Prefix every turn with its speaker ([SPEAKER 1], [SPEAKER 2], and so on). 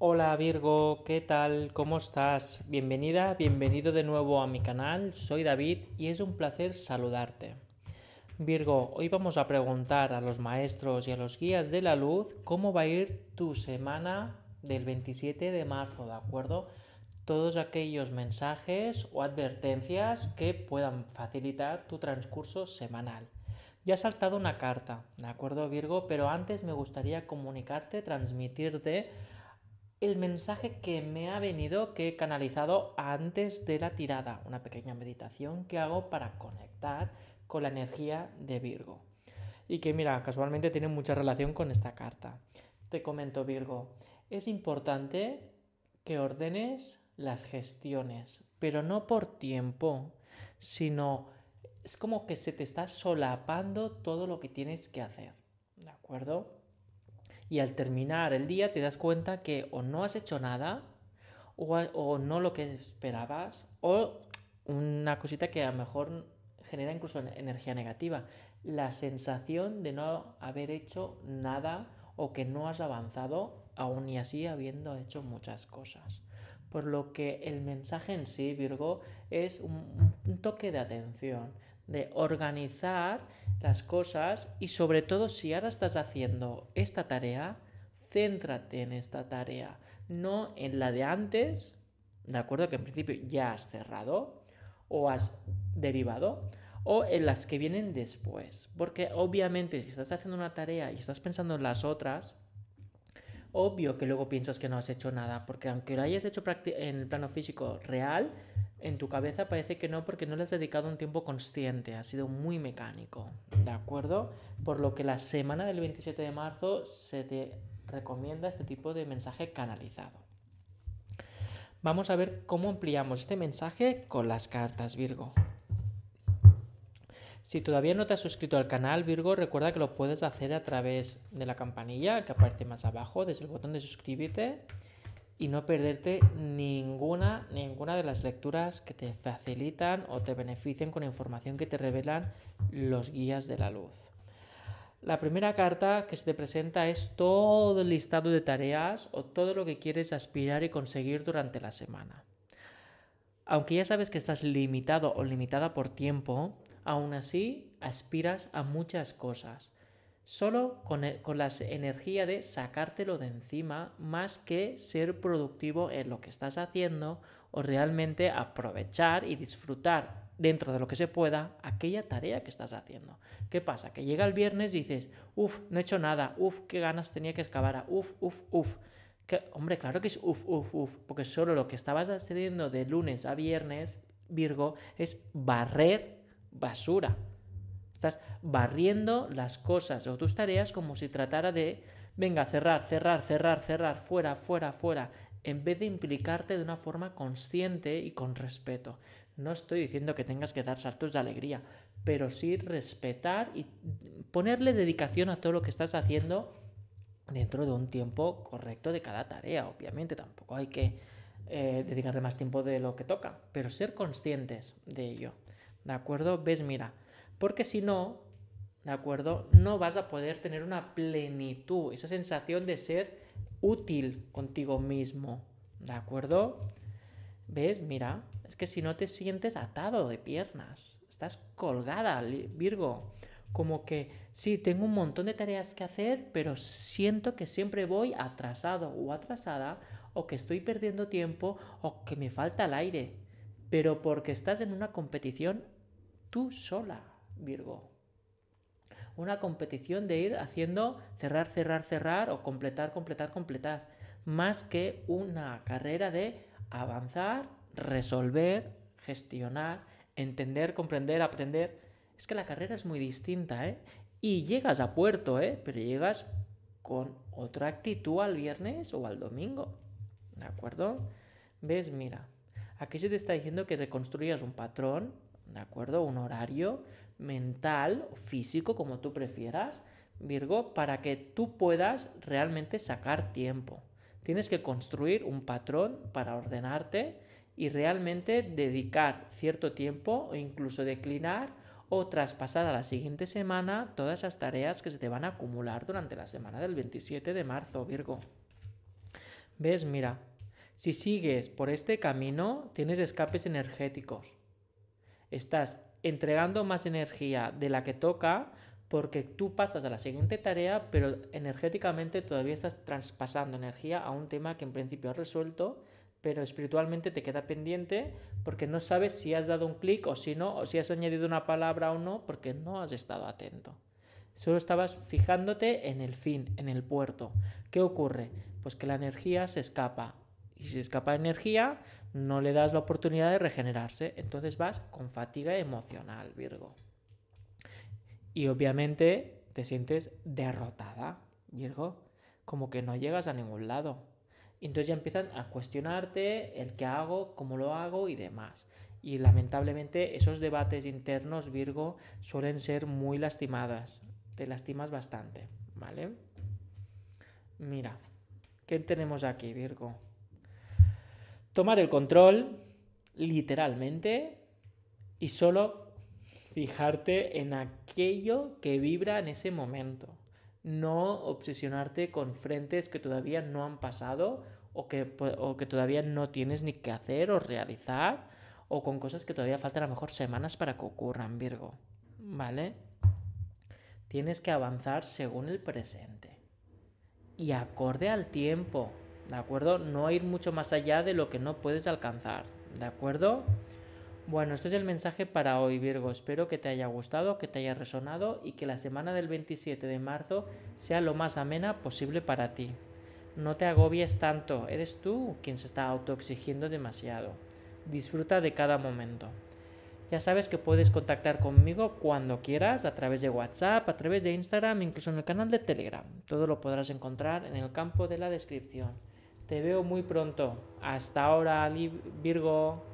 [SPEAKER 1] Hola Virgo, ¿qué tal? ¿Cómo estás? Bienvenida, bienvenido de nuevo a mi canal, soy David y es un placer saludarte. Virgo, hoy vamos a preguntar a los maestros y a los guías de la luz cómo va a ir tu semana del 27 de marzo, ¿de acuerdo? Todos aquellos mensajes o advertencias que puedan facilitar tu transcurso semanal. Ya ha saltado una carta, ¿de acuerdo Virgo? Pero antes me gustaría comunicarte, transmitirte el mensaje que me ha venido, que he canalizado antes de la tirada, una pequeña meditación que hago para conectar con la energía de Virgo. Y que mira, casualmente tiene mucha relación con esta carta. Te comento Virgo, es importante que ordenes las gestiones, pero no por tiempo, sino es como que se te está solapando todo lo que tienes que hacer. ¿De acuerdo? Y al terminar el día te das cuenta que o no has hecho nada o, no lo que esperabas o una cosita que a lo mejor genera incluso energía negativa, la sensación de no haber hecho nada o que no has avanzado aún y así habiendo hecho muchas cosas. Por lo que el mensaje en sí, Virgo, es un, un toque de atención, de organizar las cosas y sobre todo si ahora estás haciendo esta tarea, céntrate en esta tarea, no en la de antes, de acuerdo que en principio ya has cerrado o has derivado, o en las que vienen después. Porque obviamente si estás haciendo una tarea y estás pensando en las otras, obvio que luego piensas que no has hecho nada, porque aunque lo hayas hecho en el plano físico real, en tu cabeza parece que no porque no le has dedicado un tiempo consciente, ha sido muy mecánico, ¿de acuerdo? Por lo que la semana del 27 de marzo se te recomienda este tipo de mensaje canalizado. Vamos a ver cómo ampliamos este mensaje con las cartas, Virgo. Si todavía no te has suscrito al canal, Virgo, recuerda que lo puedes hacer a través de la campanilla que aparece más abajo, desde el botón de suscríbete y no perderte ninguna, ninguna de las lecturas que te facilitan o te beneficien con información que te revelan los guías de la luz. La primera carta que se te presenta es todo el listado de tareas o todo lo que quieres aspirar y conseguir durante la semana. Aunque ya sabes que estás limitado o limitada por tiempo, aún así aspiras a muchas cosas solo con, la energía de sacártelo de encima más que ser productivo en lo que estás haciendo o realmente aprovechar y disfrutar dentro de lo que se pueda aquella tarea que estás haciendo. ¿Qué pasa? Que llega el viernes y dices, uff, no he hecho nada, uff, qué ganas tenía que excavar, uff, uff, uff. Hombre, claro que es uff, uff, uff, porque solo lo que estabas haciendo de lunes a viernes, Virgo, es barrer basura. Estás barriendo las cosas o tus tareas como si tratara de, venga, cerrar, cerrar, cerrar, cerrar, fuera, fuera, fuera, en vez de implicarte de una forma consciente y con respeto. No estoy diciendo que tengas que dar saltos de alegría, pero sí respetar y ponerle dedicación a todo lo que estás haciendo dentro de un tiempo correcto de cada tarea. Obviamente tampoco hay que eh, dedicarle más tiempo de lo que toca, pero ser conscientes de ello. ¿De acuerdo? Ves, mira, porque si no, ¿de acuerdo? No vas a poder tener una plenitud, esa sensación de ser útil contigo mismo, ¿de acuerdo? ¿Ves? Mira, es que si no te sientes atado de piernas, estás colgada, Virgo. Como que sí, tengo un montón de tareas que hacer, pero siento que siempre voy atrasado o atrasada, o que estoy perdiendo tiempo, o que me falta el aire. Pero porque estás en una competición tú sola. Virgo. Una competición de ir haciendo cerrar, cerrar, cerrar o completar, completar, completar. Más que una carrera de avanzar, resolver, gestionar, entender, comprender, aprender. Es que la carrera es muy distinta, ¿eh? Y llegas a puerto, ¿eh? Pero llegas con otra actitud al viernes o al domingo. ¿De acuerdo? ¿Ves? Mira, aquí se te está diciendo que reconstruyas un patrón ¿de acuerdo? Un horario mental o físico, como tú prefieras, Virgo, para que tú puedas realmente sacar tiempo. Tienes que construir un patrón para ordenarte y realmente dedicar cierto tiempo o incluso declinar o traspasar a la siguiente semana todas esas tareas que se te van a acumular durante la semana del 27 de marzo, Virgo. ¿Ves? Mira, si sigues por este camino, tienes escapes energéticos. Estás entregando más energía de la que toca porque tú pasas a la siguiente tarea, pero energéticamente todavía estás traspasando energía a un tema que en principio has resuelto, pero espiritualmente te queda pendiente porque no sabes si has dado un clic o si no, o si has añadido una palabra o no, porque no has estado atento. Solo estabas fijándote en el fin, en el puerto. ¿Qué ocurre? Pues que la energía se escapa. Y si escapa energía, no le das la oportunidad de regenerarse. Entonces vas con fatiga emocional, Virgo. Y obviamente te sientes derrotada, Virgo. Como que no llegas a ningún lado. Entonces ya empiezan a cuestionarte el qué hago, cómo lo hago y demás. Y lamentablemente esos debates internos, Virgo, suelen ser muy lastimadas te lastimas bastante, ¿vale? Mira, ¿qué tenemos aquí, Virgo? Tomar el control, literalmente, y solo fijarte en aquello que vibra en ese momento. No obsesionarte con frentes que todavía no han pasado o que, o que todavía no tienes ni que hacer o realizar o con cosas que todavía faltan a lo mejor semanas para que ocurran, Virgo. ¿Vale? tienes que avanzar según el presente y acorde al tiempo, ¿de acuerdo? No ir mucho más allá de lo que no puedes alcanzar, ¿de acuerdo? Bueno, este es el mensaje para hoy, Virgo. Espero que te haya gustado, que te haya resonado y que la semana del 27 de marzo sea lo más amena posible para ti. No te agobies tanto, eres tú quien se está autoexigiendo demasiado. Disfruta de cada momento. Ya sabes que puedes contactar conmigo cuando quieras a través de WhatsApp, a través de Instagram, incluso en el canal de Telegram. Todo lo podrás encontrar en el campo de la descripción. Te veo muy pronto. Hasta ahora, Virgo.